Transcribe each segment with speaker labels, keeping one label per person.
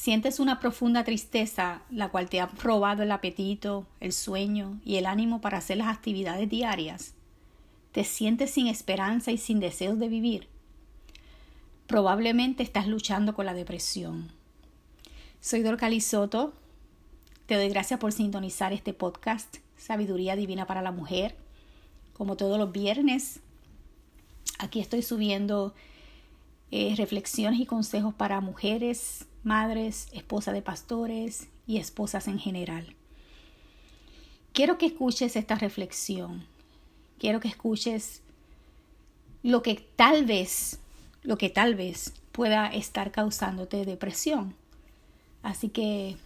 Speaker 1: Sientes una profunda tristeza, la cual te ha robado el apetito, el sueño y el ánimo para hacer las actividades diarias. Te sientes sin esperanza y sin deseos de vivir. Probablemente estás luchando con la depresión. Soy Dorca Soto. Te doy gracias por sintonizar este podcast, Sabiduría Divina para la Mujer. Como todos los viernes, aquí estoy subiendo eh, reflexiones y consejos para mujeres, madres, esposas de pastores y esposas en general. Quiero que escuches esta reflexión. Quiero que escuches lo que tal vez, lo que tal vez pueda estar causándote depresión. Así que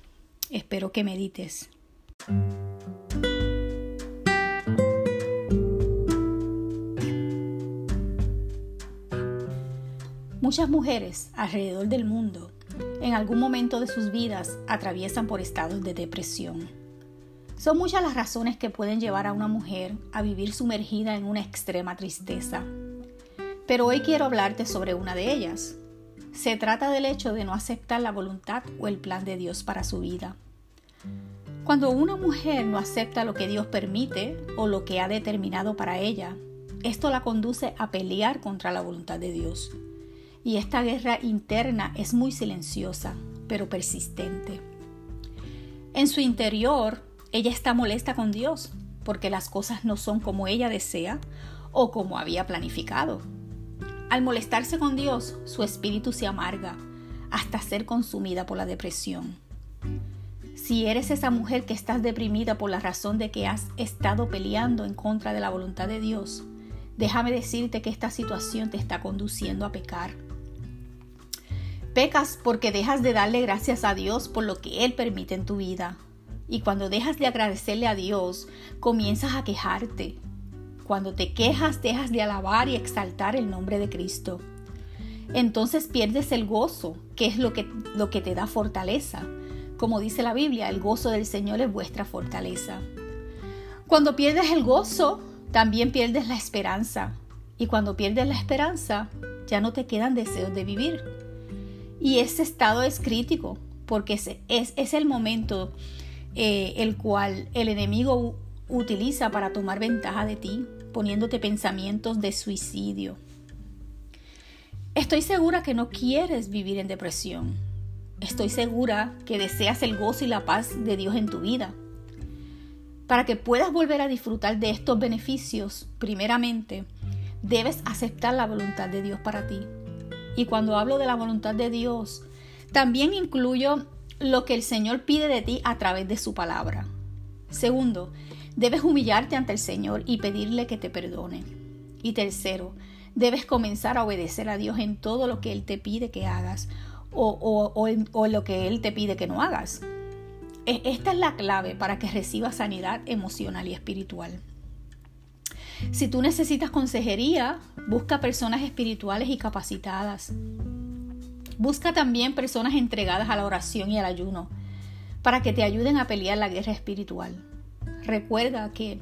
Speaker 1: espero que medites. Muchas mujeres alrededor del mundo en algún momento de sus vidas atraviesan por estados de depresión. Son muchas las razones que pueden llevar a una mujer a vivir sumergida en una extrema tristeza. Pero hoy quiero hablarte sobre una de ellas. Se trata del hecho de no aceptar la voluntad o el plan de Dios para su vida. Cuando una mujer no acepta lo que Dios permite o lo que ha determinado para ella, esto la conduce a pelear contra la voluntad de Dios y esta guerra interna es muy silenciosa, pero persistente. En su interior, ella está molesta con Dios porque las cosas no son como ella desea o como había planificado. Al molestarse con Dios, su espíritu se amarga hasta ser consumida por la depresión. Si eres esa mujer que estás deprimida por la razón de que has estado peleando en contra de la voluntad de Dios, déjame decirte que esta situación te está conduciendo a pecar Pecas porque dejas de darle gracias a Dios por lo que Él permite en tu vida. Y cuando dejas de agradecerle a Dios, comienzas a quejarte. Cuando te quejas, dejas de alabar y exaltar el nombre de Cristo. Entonces pierdes el gozo, que es lo que, lo que te da fortaleza. Como dice la Biblia, el gozo del Señor es vuestra fortaleza. Cuando pierdes el gozo, también pierdes la esperanza. Y cuando pierdes la esperanza, ya no te quedan deseos de vivir. Y ese estado es crítico porque es, el momento eh, el cual el enemigo utiliza para tomar ventaja de ti, poniéndote pensamientos de suicidio. Estoy segura que no quieres vivir en depresión. Estoy segura que deseas el gozo y la paz de Dios en tu vida. Para que puedas volver a disfrutar de estos beneficios, primeramente, debes aceptar la voluntad de Dios para ti. Y cuando hablo de la voluntad de Dios, también incluyo lo que el Señor pide de ti a través de su palabra. Segundo, debes humillarte ante el Señor y pedirle que te perdone. Y tercero, debes comenzar a obedecer a Dios en todo lo que Él te pide que hagas o, lo que Él te pide que no hagas. E, esta es la clave para que recibas sanidad emocional y espiritual. Si tú necesitas consejería, busca personas espirituales y capacitadas. Busca también personas entregadas a la oración y al ayuno para que te ayuden a pelear la guerra espiritual. Recuerda que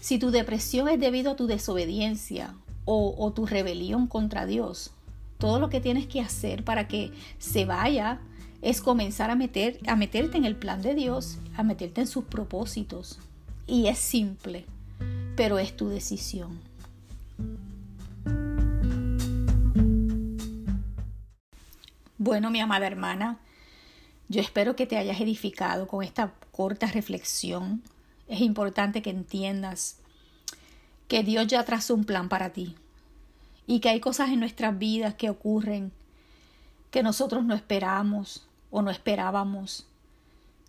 Speaker 1: si tu depresión es debido a tu desobediencia o, tu rebelión contra Dios, todo lo que tienes que hacer para que se vaya es comenzar a, meter, a meterte en el plan de Dios, a meterte en sus propósitos. Y es simple pero es tu decisión. Bueno, mi amada hermana, yo espero que te hayas edificado con esta corta reflexión. Es importante que entiendas que Dios ya trazó un plan para ti y que hay cosas en nuestras vidas que ocurren que nosotros no esperamos o no esperábamos,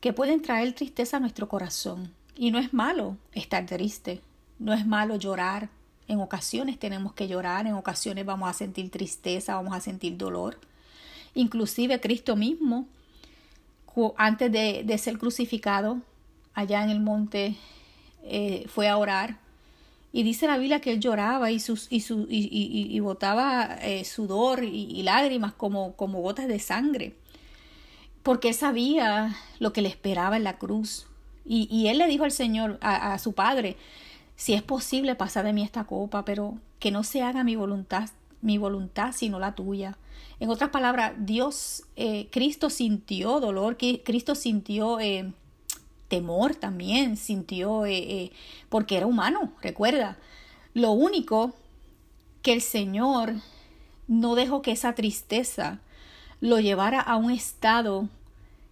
Speaker 1: que pueden traer tristeza a nuestro corazón. Y no es malo estar triste, no es malo llorar. En ocasiones tenemos que llorar, en ocasiones vamos a sentir tristeza, vamos a sentir dolor. Inclusive Cristo mismo, antes de, ser crucificado, allá en el monte, eh, fue a orar. Y dice la Biblia que él lloraba y, sus, y, su, y, botaba eh, sudor y, lágrimas como, como gotas de sangre. Porque él sabía lo que le esperaba en la cruz. Y, él le dijo al Señor, a su Padre, si es posible, pasa de mí esta copa, pero que no se haga mi voluntad, mi voluntad, sino la tuya. En otras palabras, Dios, eh, Cristo sintió dolor, Cristo sintió eh, temor también, sintió, eh, porque era humano, recuerda. Lo único que el Señor no dejó que esa tristeza lo llevara a un estado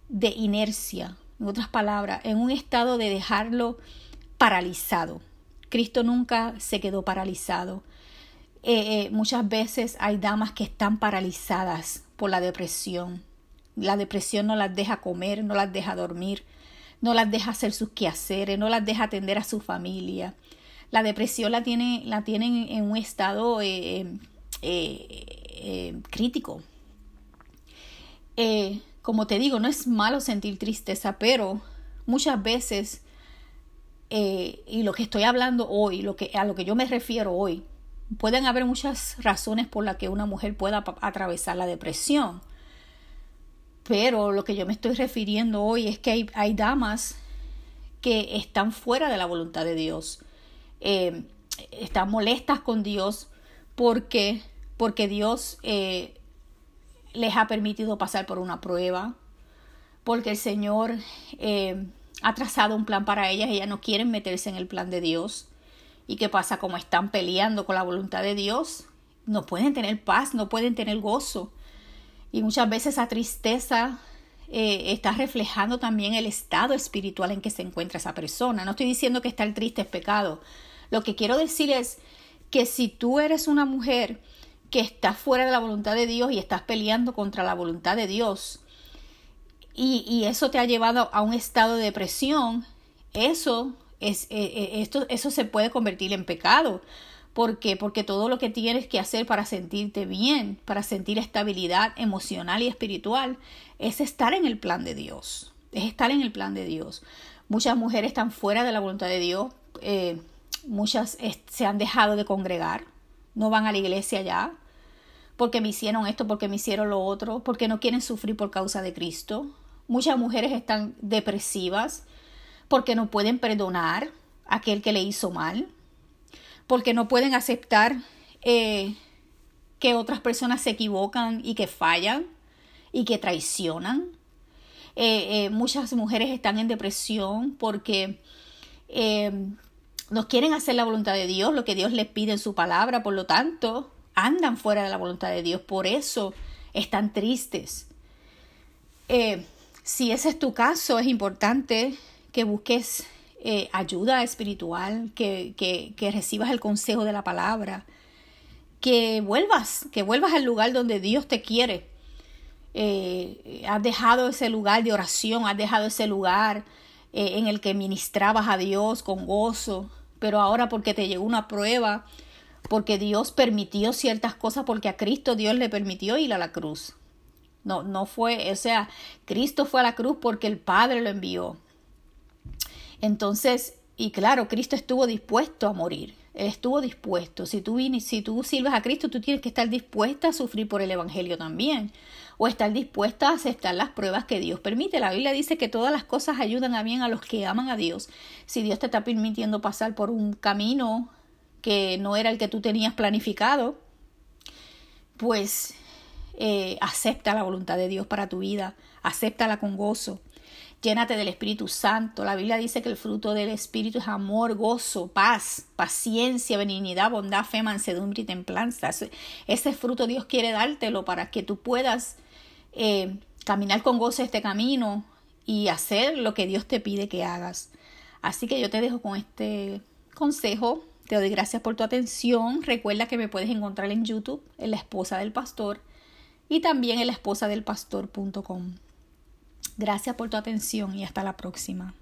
Speaker 1: de inercia, en otras palabras, en un estado de dejarlo paralizado. Cristo nunca se quedó paralizado. Eh, eh, muchas veces hay damas que están paralizadas por la depresión. La depresión no las deja comer, no las deja dormir, no las deja hacer sus quehaceres, no las deja atender a su familia. La depresión la, tiene, tienen en un estado eh, crítico. como te digo, no es malo sentir tristeza, pero muchas veces, y lo que estoy hablando hoy, lo que, a lo que yo me refiero hoy, pueden haber muchas razones por las que una mujer pueda atravesar la depresión. Pero lo que yo me estoy refiriendo hoy es que hay, damas que están fuera de la voluntad de Dios. Eh, están molestas con Dios porque, porque Dios eh, les ha permitido pasar por una prueba, porque el Señor eh, ha trazado un plan para ellas, ellas no quieren meterse en el plan de Dios. ¿Y qué pasa? Como están peleando con la voluntad de Dios, no pueden tener paz, no pueden tener gozo. Y muchas veces esa tristeza eh, está reflejando también el estado espiritual en que se encuentra esa persona. No estoy diciendo que estar triste es pecado. Lo que quiero decir es que si tú eres una mujer que está fuera de la voluntad de Dios y estás peleando contra la voluntad de Dios, y, eso te ha llevado a un estado de depresión, eso es, eh, eh, esto, eso se puede convertir en pecado. ¿Por qué? Porque todo lo que tienes que hacer para sentirte bien, para sentir estabilidad emocional y espiritual, es estar en el plan de Dios. Es estar en el plan de Dios. Muchas mujeres están fuera de la voluntad de Dios. Eh, muchas se han dejado de congregar. No van a la iglesia ya. Porque me hicieron esto, porque me hicieron lo otro. Porque no quieren sufrir por causa de Cristo. Muchas mujeres están depresivas porque no pueden perdonar a aquel que le hizo mal, porque no pueden aceptar eh, que otras personas se equivocan y que fallan y que traicionan. Eh, eh, muchas mujeres están en depresión porque no quieren hacer la voluntad de Dios, lo que Dios les pide en su palabra, por lo tanto, andan fuera de la voluntad de Dios, por eso están tristes. Si ese es tu caso, es importante que busques eh, ayuda espiritual, que, que, recibas el consejo de la palabra, que vuelvas, que vuelvas al lugar donde Dios te quiere. Eh, has dejado ese lugar de oración, has dejado ese lugar eh, en el que ministrabas a Dios con gozo, pero ahora porque te llegó una prueba, porque Dios permitió ciertas cosas, porque a Cristo Dios le permitió ir a la cruz. No, no fue, o sea, Cristo fue a la cruz porque el Padre lo envió. Entonces, y claro, Cristo estuvo dispuesto a morir. Él estuvo dispuesto. Si tú, si tú sirves a Cristo, tú tienes que estar dispuesta a sufrir por el Evangelio también. O estar dispuesta a aceptar las pruebas que Dios permite. La Biblia dice que todas las cosas ayudan a bien a los que aman a Dios. Si Dios te está permitiendo pasar por un camino que no era el que tú tenías planificado, pues eh, acepta la voluntad de Dios para tu vida. Acéptala con gozo. Llénate del Espíritu Santo. La Biblia dice que el fruto del Espíritu es amor, gozo, paz, paciencia, benignidad, bondad, fe, mansedumbre y templanza. Ese, fruto Dios quiere dártelo para que tú puedas eh, caminar con gozo este camino y hacer lo que Dios te pide que hagas. Así que yo te dejo con este consejo. Te doy gracias por tu atención. Recuerda que me puedes encontrar en YouTube, en La Esposa del Pastor, y también en la esposa del pastor.com. Gracias por tu atención y hasta la próxima.